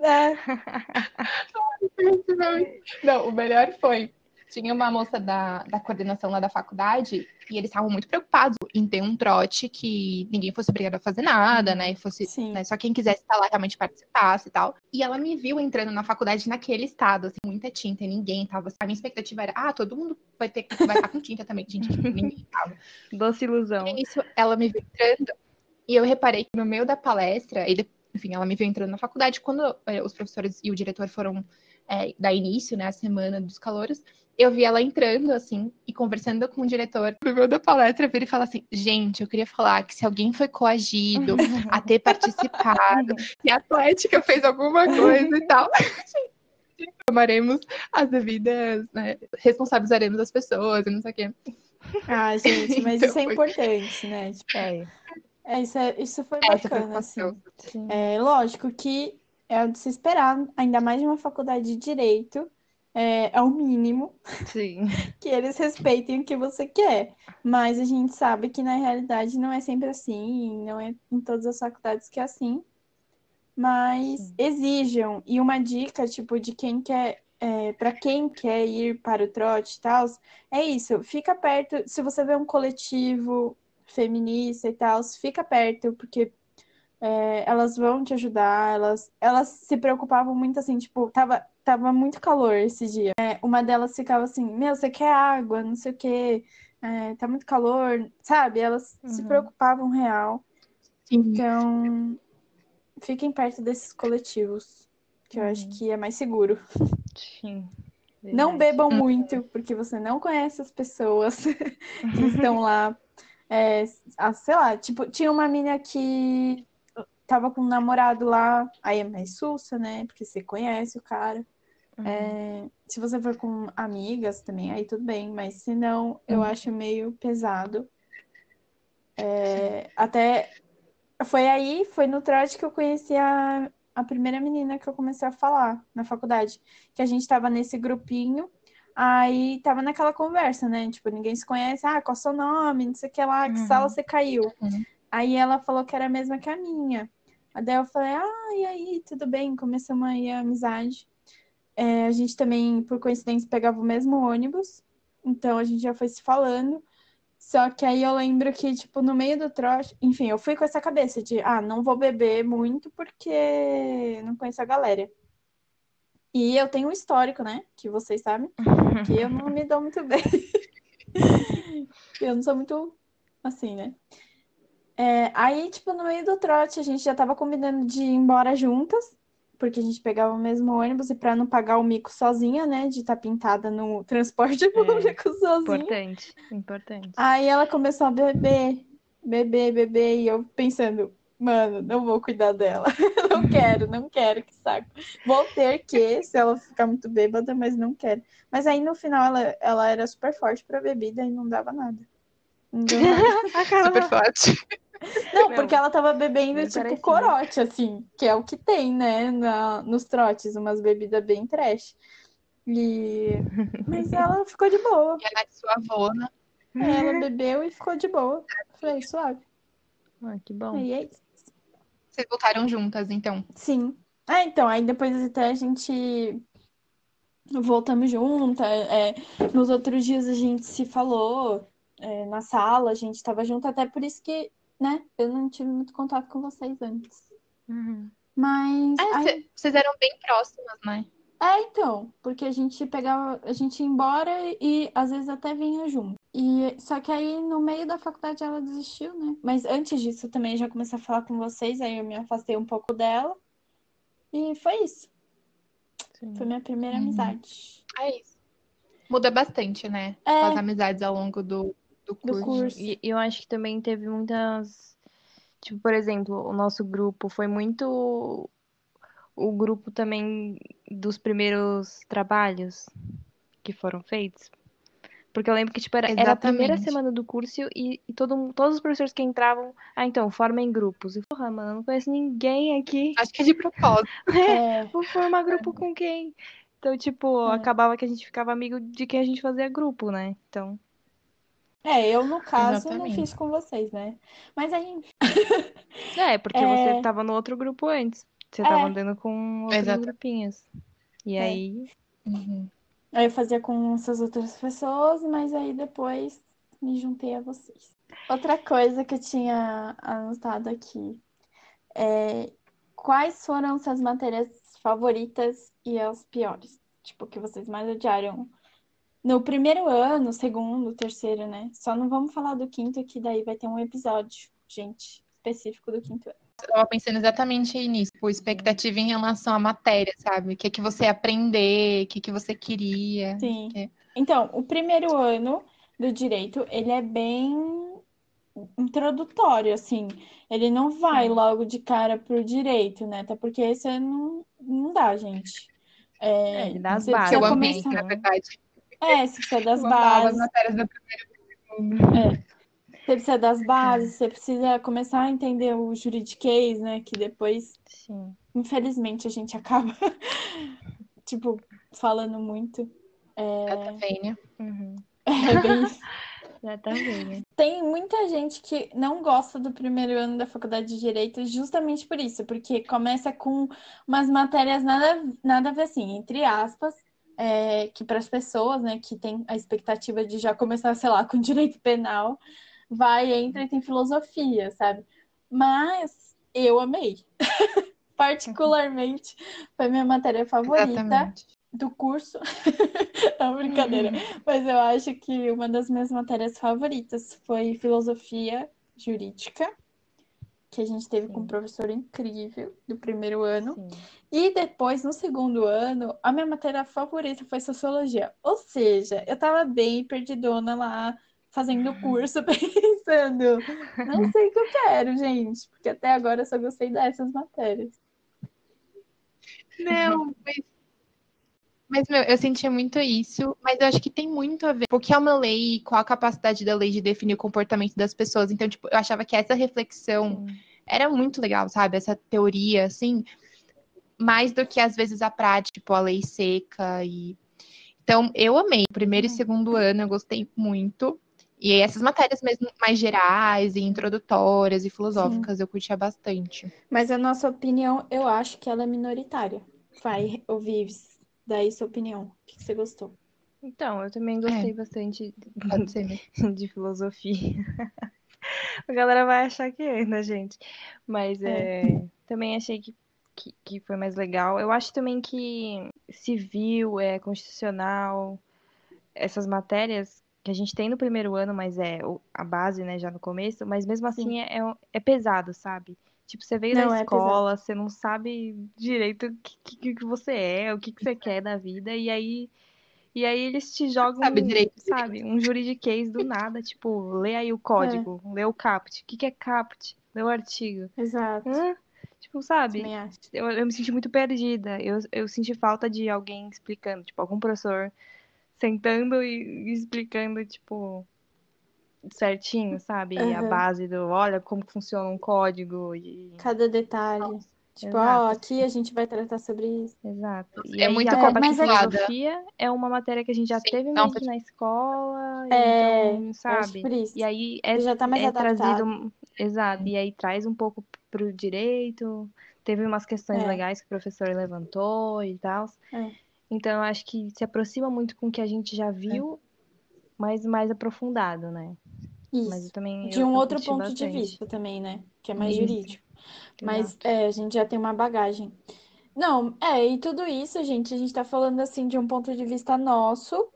É. Não, o melhor foi. Tinha uma moça da, da coordenação lá da faculdade e eles estavam muito preocupados em ter um trote que ninguém fosse obrigado a fazer nada, né? E fosse né, só quem quisesse estar lá realmente participasse e tal. E ela me viu entrando na faculdade naquele estado, assim, muita tinta, e ninguém tava. A minha expectativa era, ah, todo mundo vai ter vai estar com tinta também, gente. ninguém tava. Doce ilusão. E isso, ela me viu entrando e eu reparei que no meio da palestra, ele, enfim, ela me viu entrando na faculdade, quando eh, os professores e o diretor foram eh, dar início, né, a semana dos calouros, eu vi ela entrando, assim, e conversando com o diretor. No meio da palestra, vira e fala assim, gente, eu queria falar que se alguém foi coagido a ter participado, se a Atlética fez alguma coisa e tal, tomaremos as devidas, né, responsabilizaremos as pessoas e não sei o quê. Ah, gente, mas Então isso é importante, né? Tipo, É, é, isso, é- isso foi Essa bacana, assim. É lógico que é o de se esperar, ainda mais de uma faculdade de direito, é, é o mínimo Sim. que eles respeitem o que você quer. Mas a gente sabe que na realidade não é sempre assim, não é em todas as faculdades que é assim. Mas Sim. exijam. E uma dica, tipo, de quem quer, é, para quem quer ir para o trote e tal, é isso, fica perto. Se você vê um coletivo feminista e tal, fica perto, porque é, elas vão te ajudar, elas, elas se preocupavam muito assim, tipo, tava, tava muito calor esse dia. É, uma delas ficava assim, meu, você quer água, não sei o quê, é, tá muito calor, sabe? Elas se Uhum. preocupavam real. Sim. Então, fiquem perto desses coletivos, que eu acho Uhum. que é mais seguro. Sim. Não Verdade. bebam muito, porque você não conhece as pessoas que estão lá. É, ah, sei lá, tipo, tinha uma menina que tava com um namorado lá, aí é mais sussa, né? Porque você conhece o cara. Uhum. É, se você for com amigas também, aí tudo bem, mas se não, eu Uhum. acho meio pesado. É, até foi aí, foi no trote que eu conheci a, a primeira menina que eu comecei a falar na faculdade, que a gente tava nesse grupinho, aí tava naquela conversa, né? Tipo, ninguém se conhece, ah, qual é o seu nome? Não sei o que lá, que Uhum. sala você caiu? Uhum. Aí ela falou que era a mesma que a minha. Aí daí eu falei, ah, e aí, tudo bem? Começamos aí a amizade. É, a gente também, por coincidência, pegava o mesmo ônibus, então a gente já foi se falando. Só que aí eu lembro que, tipo, no meio do trote, enfim, eu fui com essa cabeça de, ah, não vou beber muito porque não conheço a galera. E eu tenho um histórico, né? Que vocês sabem, que eu não me dou muito bem. eu não sou muito assim, né? É, aí, tipo, no meio do trote, a gente já tava combinando de ir embora juntas, porque a gente pegava o mesmo ônibus e pra não pagar o mico sozinha, né? De estar tá pintada no transporte público sozinha. Importante, importante. Aí ela começou a beber, beber, beber, e eu pensando, mano, não vou cuidar dela. não quero, não quero, que saco. Vou ter que, se ela ficar muito bêbada, mas não quero. Mas aí no final ela, ela era super forte pra bebida e não dava nada. Não deu nada. Super forte. Não, Meu, porque ela tava bebendo, tipo, parecido. corote, assim, que é o que tem, né, na, nos trotes, umas bebidas bem trash. E... Mas ela ficou de boa. E a Nath, sua avó, né? Ela bebeu e ficou de boa. Falei, suave. Ah, que bom. Aí é isso. Vocês voltaram juntas, então. Sim. Ah, então, aí depois até a gente voltamos juntas. é, nos outros dias a gente se falou é, na sala, a gente tava junto, até por isso que, né, eu não tive muito contato com vocês antes. Uhum. Mas. É, aí- cê- vocês eram bem próximas, né? É, então, porque a gente pegava, a gente ia embora e às vezes até vinha junto. E só que aí no meio da faculdade ela desistiu, né? Mas antes disso eu também já comecei a falar com vocês, aí eu me afastei um pouco dela. E foi isso. Sim. Foi minha primeira Uhum. amizade. É isso. Muda bastante, né? É. As amizades ao longo do, do Do curso. curso. E eu acho que também teve muitas. Tipo, por exemplo, o nosso grupo foi muito o grupo também dos primeiros trabalhos que foram feitos. Porque eu lembro que, tipo, era, era a primeira semana do curso e, e todo, todos os professores que entravam, ah, então, formem grupos. E, porra, mano, eu não conheço ninguém aqui. Acho que é de propósito. É, Vou formar grupo com quem? Então, tipo, É. acabava que a gente ficava amigo de quem a gente fazia grupo, né? Então, é, eu no caso não Exatamente. fiz com vocês, né? Mas aí, é, porque É. você tava no outro grupo antes. Você É. tava andando com outros Exato. grupinhos. E É. aí, Uhum. Aí eu fazia com essas outras pessoas, mas aí depois me juntei a vocês. Outra coisa que eu tinha anotado aqui é quais foram suas matérias favoritas e as piores? Tipo, que vocês mais odiaram no primeiro ano, segundo, terceiro, né? Só não vamos falar do quinto, que daí vai ter um episódio, gente, específico do quinto ano. Eu tava pensando exatamente nisso, tipo, expectativa em relação à matéria, sabe? O que que você ia aprender, o que que você queria. Sim. É. Então, o primeiro ano do direito, ele é bem introdutório, assim. Ele não vai Sim. logo de cara pro direito, né? Até porque você não, não dá, gente. É, É, ele dá as você bases, eu né? amei, na verdade. É, você precisa das amava as bases. matérias do primeiro segundo. Você precisa das bases, você precisa começar a entender o juridiquês, né? Que depois, sim. infelizmente, a gente acaba, tipo, falando muito. Essa Vênia. Uhum. É bem isso. Já tá bem. Tem muita gente que não gosta do primeiro ano da faculdade de Direito justamente por isso, porque começa com umas matérias nada, nada a ver assim, entre aspas, é, que para as pessoas, né, que tem a expectativa de já começar, sei lá, com direito penal, vai, entra e tem filosofia, sabe? Mas eu amei. Particularmente, foi minha matéria favorita Exatamente. do curso. É uma brincadeira. Mas eu acho que uma das minhas matérias favoritas foi filosofia jurídica, que a gente teve com um Sim. professor incrível do primeiro ano. Sim. E depois, no segundo ano, a minha matéria favorita foi sociologia. Ou seja, eu tava bem perdidona lá, fazendo curso, pensando, não sei o que eu quero, gente, porque até agora eu só gostei dessas matérias. Não, mas. Mas, meu, eu sentia muito isso, mas eu acho que tem muito a ver. O que é uma lei e qual a capacidade da lei de definir o comportamento das pessoas. Então, tipo, eu achava que essa reflexão Sim. era muito legal, sabe? Essa teoria, assim, mais do que às vezes a prática, tipo, a lei seca e. Então, eu amei. Primeiro e segundo ano eu gostei muito. E essas matérias mesmo mais gerais e introdutórias e filosóficas eu curtia bastante. Mas a nossa opinião, eu acho que ela é minoritária. Vai, Vives, daí sua opinião. O que você gostou? Então, eu também gostei bastante Pode ser mesmo. de filosofia. A galera vai achar que é, né, gente? Mas é, também achei que, que, que foi mais legal. Eu acho também que civil, é, constitucional, essas matérias que a gente tem no primeiro ano, mas é a base, né, já no começo, mas mesmo assim é, é, é pesado, sabe? Tipo, você veio Não, da é escola, você não sabe direito o que, que, que você é, o que, que você quer da vida, e aí, e aí eles te jogam, Sabe direito, sabe, um juridiquês do nada, tipo, lê aí o código, lê o caput. O que, que é caput? Lê o artigo. Exato. Hã? Tipo, sabe? Eu, eu me senti muito perdida. Eu, eu senti falta de alguém explicando, tipo, algum professor sentando e, explicando, tipo, certinho, sabe? A Aham. base do, olha como funciona um código e... Cada detalhe. Tipo, Exato. ó, aqui a gente vai tratar sobre isso. Exato. E É aí muito que complicada. filosofia é uma matéria que a gente já Sim, teve não, que na escola, É, então, acho sabe? por isso. E aí é, Já tá mais é adaptado. trazido, exato, e aí traz um pouco pro direito. Teve umas questões É. legais que o professor levantou e tal. É. Então eu acho que se aproxima muito com o que a gente já viu, mas mais aprofundado, né? Mas Isso. eu também De um outro ponto de bastante. vista também, né? Que é mais Isso. jurídico. Mas é, a gente já tem uma bagagem. Não, é, e tudo isso, gente, a gente tá falando assim de um ponto de vista nosso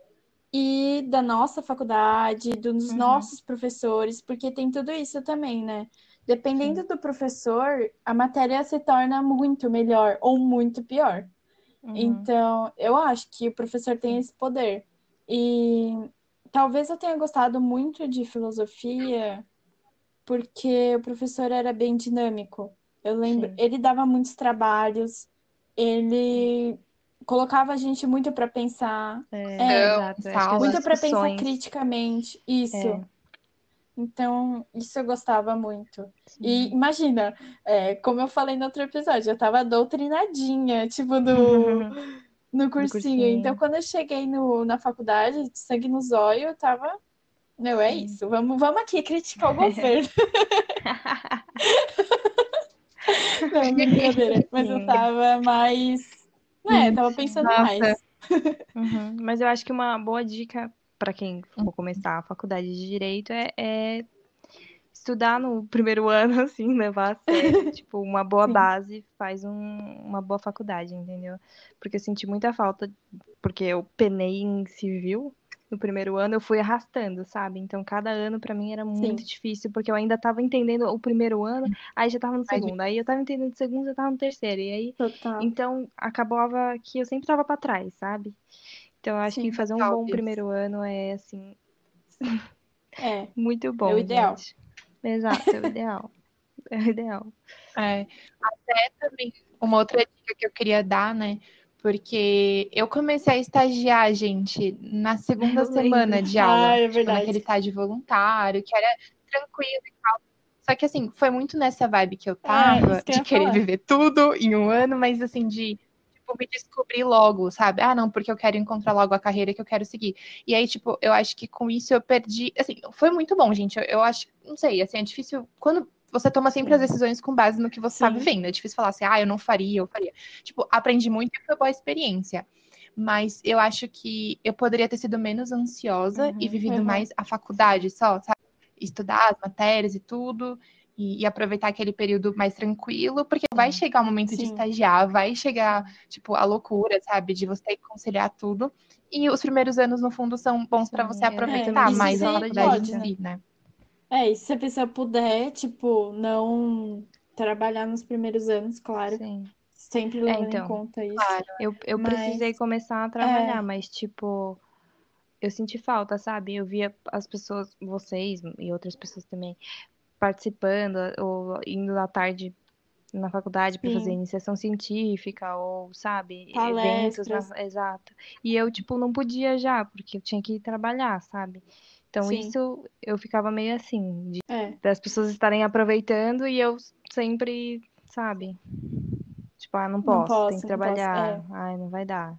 e da nossa faculdade, dos Uhum. nossos professores, porque tem tudo isso também, né? Dependendo do professor, a matéria se torna muito melhor ou muito pior. Uhum. Então, eu acho que o professor tem esse poder. E talvez eu tenha gostado muito de filosofia porque o professor era bem dinâmico. Eu lembro, Sim. ele dava muitos trabalhos, ele colocava a gente muito para pensar, É, É, exato. Muito para pensar criticamente. Isso. É. Então, isso eu gostava muito. Sim. E imagina, é, como eu falei no outro episódio, eu tava doutrinadinha, tipo, no, no cursinho. cursinho. Então, quando eu cheguei no, na faculdade, de sangue no zóio, eu tava. Meu, é Sim. isso. Vamos, vamos aqui criticar o governo. Não, brincadeira. Mas eu tava mais. Né, eu tava pensando Nossa. mais. Uhum. Mas eu acho que uma boa dica para quem for começar a faculdade de direito é, é estudar no primeiro ano, assim, levar a sério. tipo, uma boa Sim. base faz um- uma boa faculdade, entendeu? Porque eu senti muita falta, porque eu penei em civil no primeiro ano, eu fui arrastando, sabe? Então, cada ano pra mim era muito difícil, porque eu ainda tava entendendo o primeiro ano, aí já tava no segundo, aí eu tava entendendo o segundo, já tava no terceiro, e aí Total. então, acabava que eu sempre tava pra trás, sabe? Então, eu acho Sim, que fazer um total, bom primeiro ano é, assim, É. muito bom, É o ideal. gente. Exato, é o ideal. É o ideal. É, até também uma outra dica que eu queria dar, né? Porque eu comecei a estagiar, gente, na segunda Eu semana lembro. de aula. Ah, é tipo, verdade. naquele estágio voluntário, que era tranquilo e tal. Só que assim, foi muito nessa vibe que eu tava, É, que eu de querer falar. viver tudo em um ano, mas assim, de tipo, me descobrir logo, sabe? Ah, não, porque eu quero encontrar logo a carreira que eu quero seguir. E aí, tipo, eu acho que com isso eu perdi. Assim, foi muito bom, gente. Eu, eu acho, não sei, assim, é difícil. Quando você toma sempre as decisões com base no que você tá Sim. vivendo. É difícil falar assim, ah, eu não faria, eu faria. Tipo, aprendi muito e foi boa experiência. Mas eu acho que eu poderia ter sido menos ansiosa e Uhum. vivido Uhum. mais a faculdade só, sabe? Estudar as matérias e tudo. E, e aproveitar aquele período mais tranquilo, porque vai chegar o momento de Sim. estagiar, vai chegar, tipo, a loucura, sabe? De você ter que conciliar tudo. E os primeiros anos, no fundo, são bons pra Sim, você eu aproveitar também mais a faculdade pode, em né? si, né? É, e se a pessoa puder, tipo, não trabalhar nos primeiros anos, claro, Sim. sempre levando em então. conta isso. Claro. Eu, eu Mas- precisei começar a É. trabalhar, mas, tipo, eu senti falta, sabe? Eu via as pessoas, vocês e outras pessoas também, participando ou indo à tarde na faculdade para fazer iniciação científica ou, sabe, eventos na... Exato. E eu, tipo, não podia já, porque eu tinha que ir trabalhar, sabe? Então, Sim. isso eu ficava meio assim, de, É, das pessoas estarem aproveitando e eu sempre, sabe? Tipo, ah, não Não posso, posso, tem que não posso, trabalhar. é. Ai, não vai dar.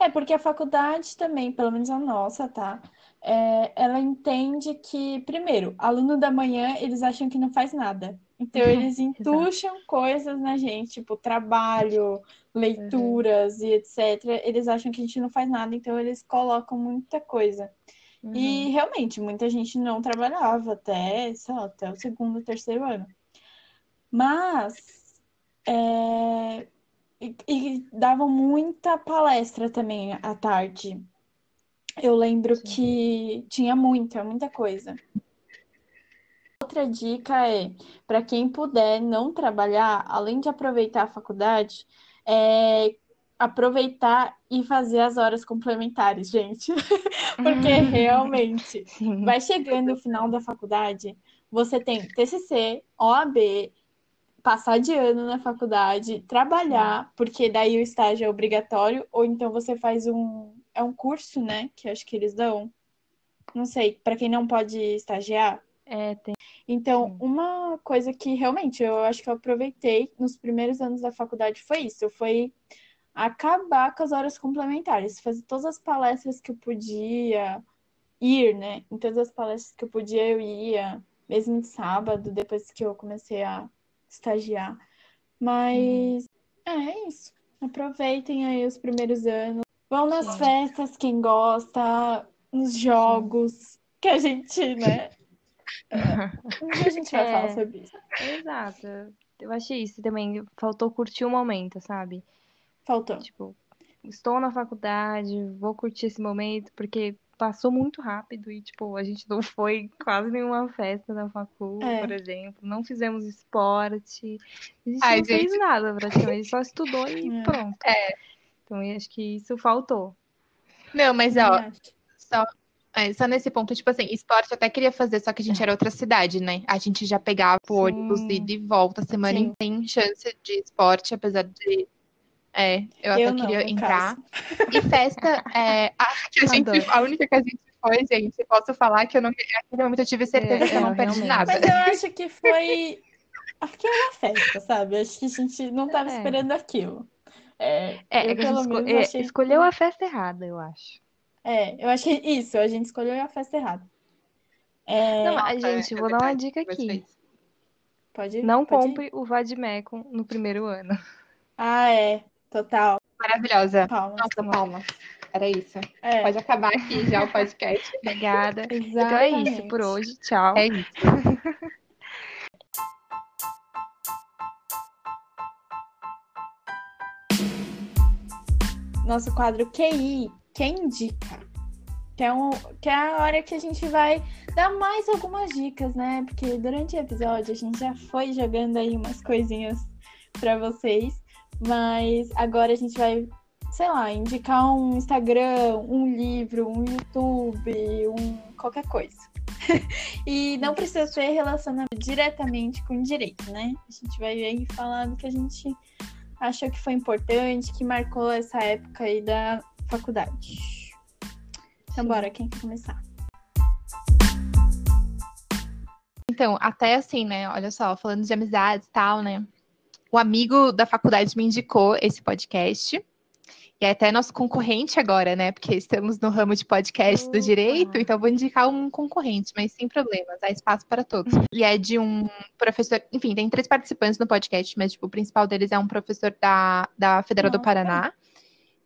É, porque a faculdade também, pelo menos a nossa, tá? É, ela entende que, primeiro, aluno da manhã, eles acham que não faz nada. Então, eles entucham coisas na gente, tipo trabalho, leituras e etc. Eles acham que a gente não faz nada, então eles colocam muita coisa. E Uhum. realmente, muita gente não trabalhava até, sei lá, até o segundo, terceiro ano. Mas, é, e, e davam muita palestra também à tarde. Eu lembro Sim. que tinha muita, muita coisa. Outra dica é, para quem puder não trabalhar, além de aproveitar a faculdade, é aproveitar e fazer as horas complementares, gente. Porque realmente Sim. vai chegando o final da faculdade, você tem TCC, OAB, passar de ano na faculdade, trabalhar, porque daí o estágio é obrigatório, ou então você faz um é um curso, né, que acho que eles dão. Não sei, para quem não pode estagiar. É, tem. Então, Sim. uma coisa que realmente eu acho que eu aproveitei nos primeiros anos da faculdade foi isso, foi acabar com as horas complementares, fazer todas as palestras que eu podia ir, né? Em todas as palestras que eu podia, eu ia, mesmo de sábado, depois que eu comecei a estagiar. Mas é, é isso. Aproveitem aí os primeiros anos. Vão nas Sim. festas, quem gosta, nos jogos, que a gente, né? Um dia a gente vai É. falar sobre isso. Exato. Eu achei isso também. Faltou curtir o momento, sabe? Faltou. Tipo, estou na faculdade, vou curtir esse momento, porque passou muito rápido e, tipo, a gente não foi quase nenhuma festa na facul, É. por exemplo. Não fizemos esporte. A gente Ai, não fez gente. nada, praticamente. Só estudou e É. pronto. É. Então, eu acho que isso faltou. Não, mas ó, só, é, só nesse ponto, tipo assim, esporte eu até queria fazer, só que a gente era outra cidade, né? A gente já pegava o ônibus e de volta a semana Sim. inteira, sem chance de esporte, apesar de. É, eu até Eu não, queria entrar. caso. E festa, é, a, que a, gente, a única que a gente foi, gente, posso falar que eu não. Naquele momento eu tive certeza É, que eu não é, perdi realmente. nada. Mas eu acho que foi aquela festa, sabe? Acho que a gente não estava É. esperando aquilo. É, É, eu, é que a pelo gente esco- menos, é, achei. escolheu a festa errada, eu acho. É, eu acho que isso, a gente escolheu a festa errada. É, Não, gente, é vou dar uma dica aqui. pode ir? Não Pode ir? compre o Vademecum no primeiro ano. Ah, é. Total. Maravilhosa. Palmas. Nossa, palmas. Era isso. É, Pode acabar aqui já o podcast. Obrigada. Então é isso por exatamente. hoje. Tchau. É isso. Nosso quadro QI, quem indica? Que é, um, que é a hora que a gente vai dar mais algumas dicas, né? Porque durante o episódio a gente já foi jogando aí umas coisinhas pra vocês, mas agora a gente vai, sei lá, indicar um Instagram, um livro, um YouTube, um qualquer coisa. e não precisa ser relacionado diretamente com direito, né? A gente vai aí falar do que a gente achou que foi importante, que marcou essa época aí da faculdade. Então, bora, quem quer começar? Então, até assim, né? Olha só, falando de amizades e tal, né? O amigo da faculdade me indicou esse podcast. E é até nosso concorrente agora, né? Porque estamos no ramo de podcast do direito, então vou indicar um concorrente, mas sem problemas, há espaço para todos. E é de um professor, enfim, tem três participantes no podcast, mas tipo, o principal deles é um professor da, da Federal do. Paraná.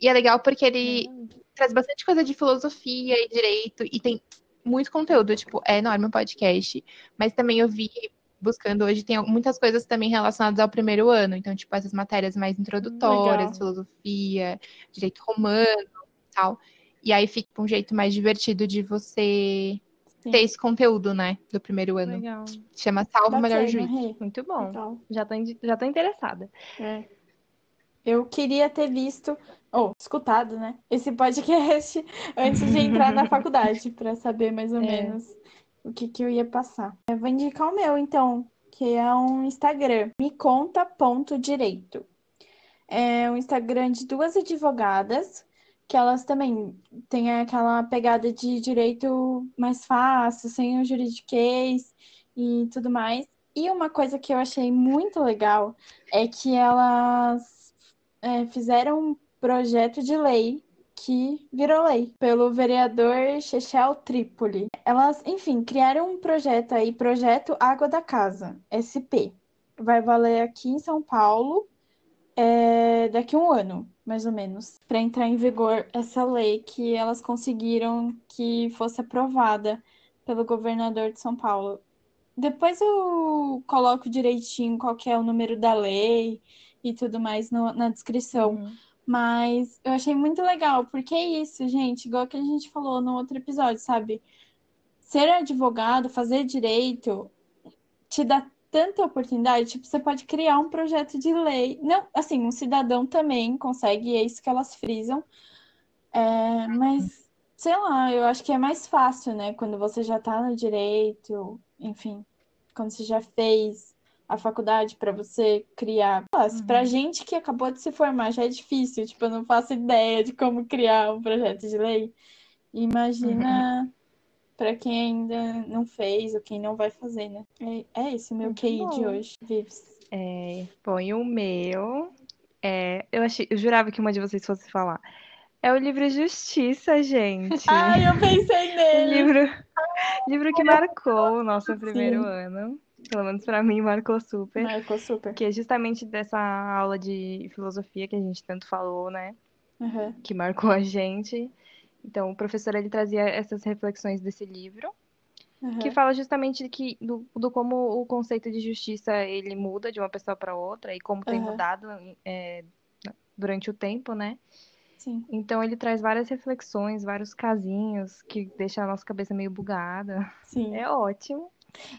E é legal porque ele traz bastante coisa de filosofia e direito e tem muito conteúdo, tipo, é enorme o podcast, mas também eu vi buscando hoje tem muitas coisas também relacionadas ao primeiro ano, então tipo essas matérias mais introdutórias, legal. filosofia, direito romano, e tal. E aí fica um jeito mais divertido de você Sim. ter esse conteúdo, né, do primeiro ano. Legal. Chama Salvo o Melhor Juiz. Muito bom. Legal. Já tô, já tô interessada. É. Eu queria ter visto, ou escutado, né, esse podcast antes de entrar na faculdade, para saber mais ou É. menos o que, que eu ia passar. Eu vou indicar o meu, então, que é um Instagram, meconta.direito. É um Instagram de duas advogadas, que elas também têm aquela pegada de direito mais fácil, sem o juridiquês e tudo mais. E uma coisa que eu achei muito legal é que elas é, fizeram projeto de lei que virou lei pelo vereador Chechel Trípoli. Elas, enfim, criaram um projeto aí, Projeto Água da Casa, SP. Vai valer aqui em São Paulo é, daqui a um ano, mais ou menos, para entrar em vigor essa lei que elas conseguiram que fosse aprovada pelo governador de São Paulo. Depois eu coloco direitinho qual é o número da lei e tudo mais no, na descrição. Uhum. Mas eu achei muito legal, porque é isso, gente, igual que a gente falou no outro episódio, sabe? Ser advogado, fazer direito, te dá tanta oportunidade, tipo, você pode criar um projeto de lei. Não, assim, um cidadão também consegue, é isso que elas frisam. É, mas, sei lá, eu acho que é mais fácil, né? Quando você já tá no direito, enfim, quando você já fez a faculdade para você criar. Uhum. Pra gente que acabou de se formar já é difícil, tipo, eu não faço ideia de como criar um projeto de lei. Imagina uhum. para quem ainda não fez ou quem não vai fazer, né? É, é esse o meu Muito QI bom. de hoje, Vives. É, põe o meu. É, eu, achei, eu jurava que uma de vocês fosse falar. É o livro Justiça, gente. Ai, eu pensei nele. livro, livro que marcou o nosso primeiro Sim. ano. Pelo menos para mim marcou super. Marcou super. Que é justamente dessa aula de filosofia que a gente tanto falou, né? Uhum. Que marcou a gente. Então, o professor ele trazia essas reflexões desse livro, uhum. que fala justamente que, do, do, como o conceito de justiça ele muda de uma pessoa para outra e como tem uhum. mudado é, durante o tempo, né? Sim. Então ele traz várias reflexões, vários casinhos que deixam a nossa cabeça meio bugada. Sim. É ótimo.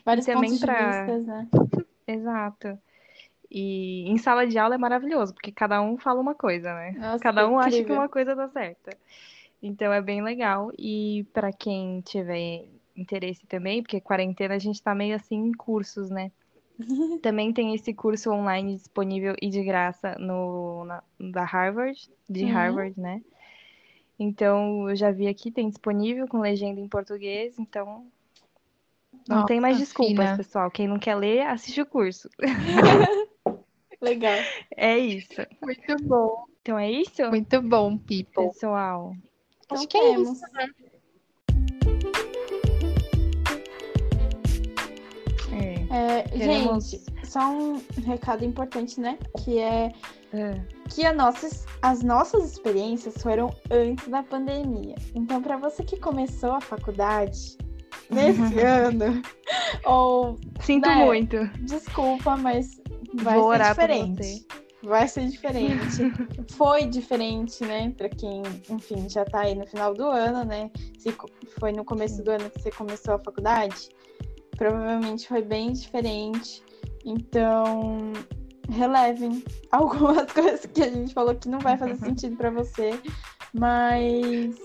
Vários e também para né? Exato. E em sala de aula é maravilhoso, porque cada um fala uma coisa, né? Nossa, cada um acha que uma coisa dá certa. Então é bem legal. E para quem tiver interesse também, porque quarentena a gente tá meio assim em cursos, né? também tem esse curso online disponível e de graça no na, da Harvard, de uhum. Harvard, né? Então eu já vi aqui, tem disponível com legenda em português, então não Nossa, tem mais desculpas, fina. pessoal. Quem não quer ler, assiste o curso. Legal. É isso. Muito bom. Então é isso? Muito bom, people. Pessoal. Então Acho que é isso. Né? É, Queremos... Gente, só um recado importante, né? Que é, é. que a nossas, as nossas experiências foram antes da pandemia. Então, para você que começou a faculdade, nesse ano. Ou. Sinto né, muito. Desculpa, mas vai Vou ser diferente. Vai ser diferente. foi diferente, né? Pra quem, enfim, já tá aí no final do ano, né? Se foi no começo do ano que você começou a faculdade, provavelmente foi bem diferente. Então, relevem algumas coisas que a gente falou que não vai fazer sentido para você. Mas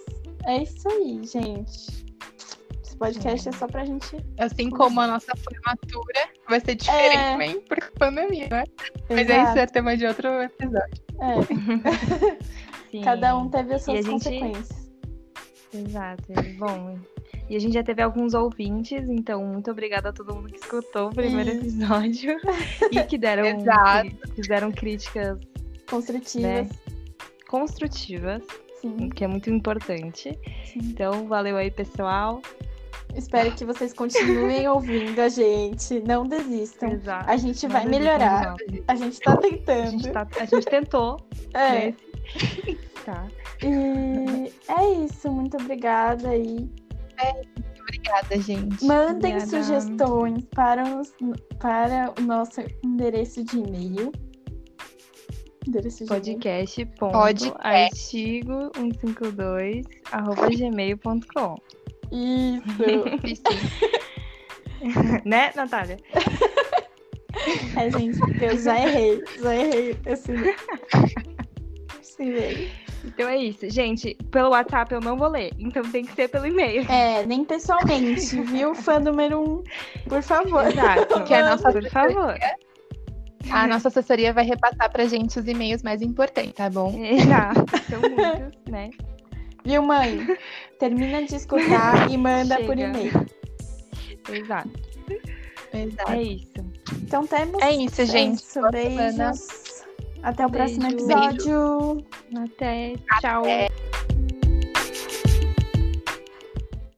é isso aí, gente. Esse podcast é, é só pra gente. Assim como a nossa formatura vai ser diferente é... também por pandemia, né? Exato. Mas esse é tema de outro episódio. É. Cada um teve as suas consequências. Exato. Bom, e a gente já teve alguns ouvintes, então muito obrigada a todo mundo que escutou o primeiro Sim. episódio e que deram, que fizeram críticas construtivas. Né? Construtivas. Sim. Que é muito importante. Sim. Então, valeu aí, pessoal. Espero que vocês continuem ouvindo a gente. Não desistam. Exato. A gente não vai melhorar. A gente tá tentando. A gente, tá, a gente tentou. É. Né? Tá. E é isso. Muito obrigada aí. É, obrigada, gente. Mandem obrigada. sugestões para, os, para o nosso endereço de e-mail. Endereço de podcast. Podcast. Artigo 152 arroba gmail.com. Isso. né, Natália? É, gente, eu já errei. Já errei esse. Sim, Então é isso. Gente, pelo WhatsApp eu não vou ler. Então tem que ser pelo e-mail. É, nem pessoalmente, viu? Fã número um, por favor. Exato. Que é a nossa, por favor. A nossa assessoria vai repassar pra gente os e-mails mais importantes, tá bom? Exato. São muitos, né? Viu, mãe? Termina de escutar e manda Chega. por e-mail. Exato. Exato. É isso. Então temos. É isso, gente. Isso, beijos. Até o próximo Beijo. episódio. Até. Tchau. Até.